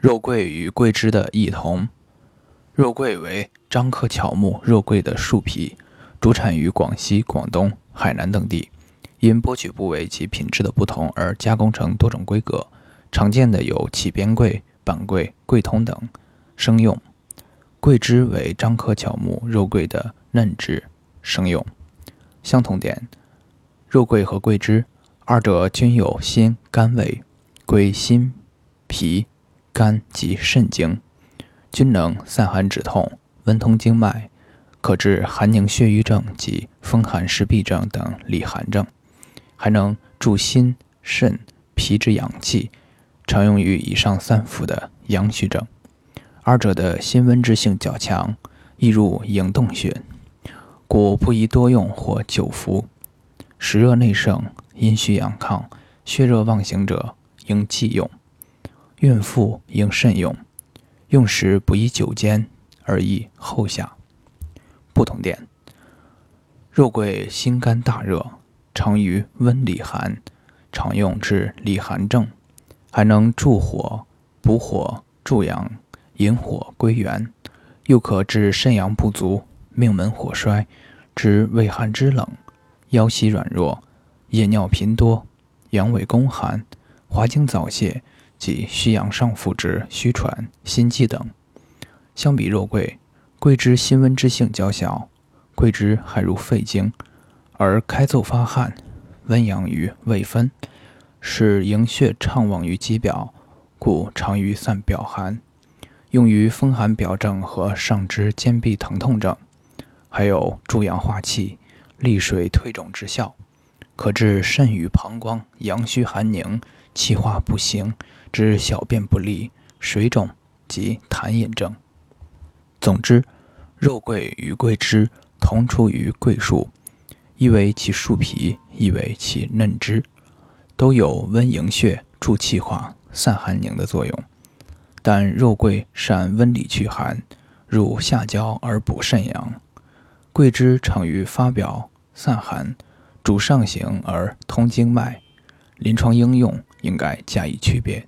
肉桂与桂枝的异同。肉桂为樟科乔木肉桂的树皮，主产于广西、广东、海南等地。因剥取部位及品质的不同而加工成多种规格。常见的有起边桂、板桂、桂通等。生用。桂枝为樟科乔木肉桂的嫩枝，生用。相同点：肉桂和桂枝，二者均有辛甘味，归心、脾。肝及肾经，均能散寒止痛、温通经脉，可治寒凝血瘀症及风寒湿痹症等里寒症，还能助心、肾、脾之阳气，常用于以上三伏的阳虚症。二者的辛温之性较强，易入营洞穴，故不宜多用或久服。实热内盛、阴虚阳亢、血热妄行者，应忌用。孕妇应慎用，用时不宜久煎，而宜后下。不同点：肉桂心肝大热，常于温里寒，常用治里寒症，还能助火、补火、助阳，引火归元，又可治肾阳不足、命门火衰、治畏寒肢冷、腰膝软弱、夜尿频多、阳痿宫寒、滑精早泄。及虚阳上腹之虚喘、心悸等，相比肉桂，桂枝辛温之性较小，桂枝还入肺经，而开奏发汗，温阳于胃分，使营血畅旺于肌表，故常于散表寒，用于风寒表症和上肢肩臂疼痛症，还有助阳化气、利水退肿之效，可治肾与膀胱阳虚寒凝、气化不行。之小便不利、水肿及痰饮症。总之，肉桂与桂枝同出于桂树，一为其树皮，一为其嫩枝，都有温营血、助气化、散寒凝的作用。但肉桂善温里祛寒，入下焦而补肾阳；桂枝常于发表、散寒，主上行而通经脉。临床应用应该加以区别。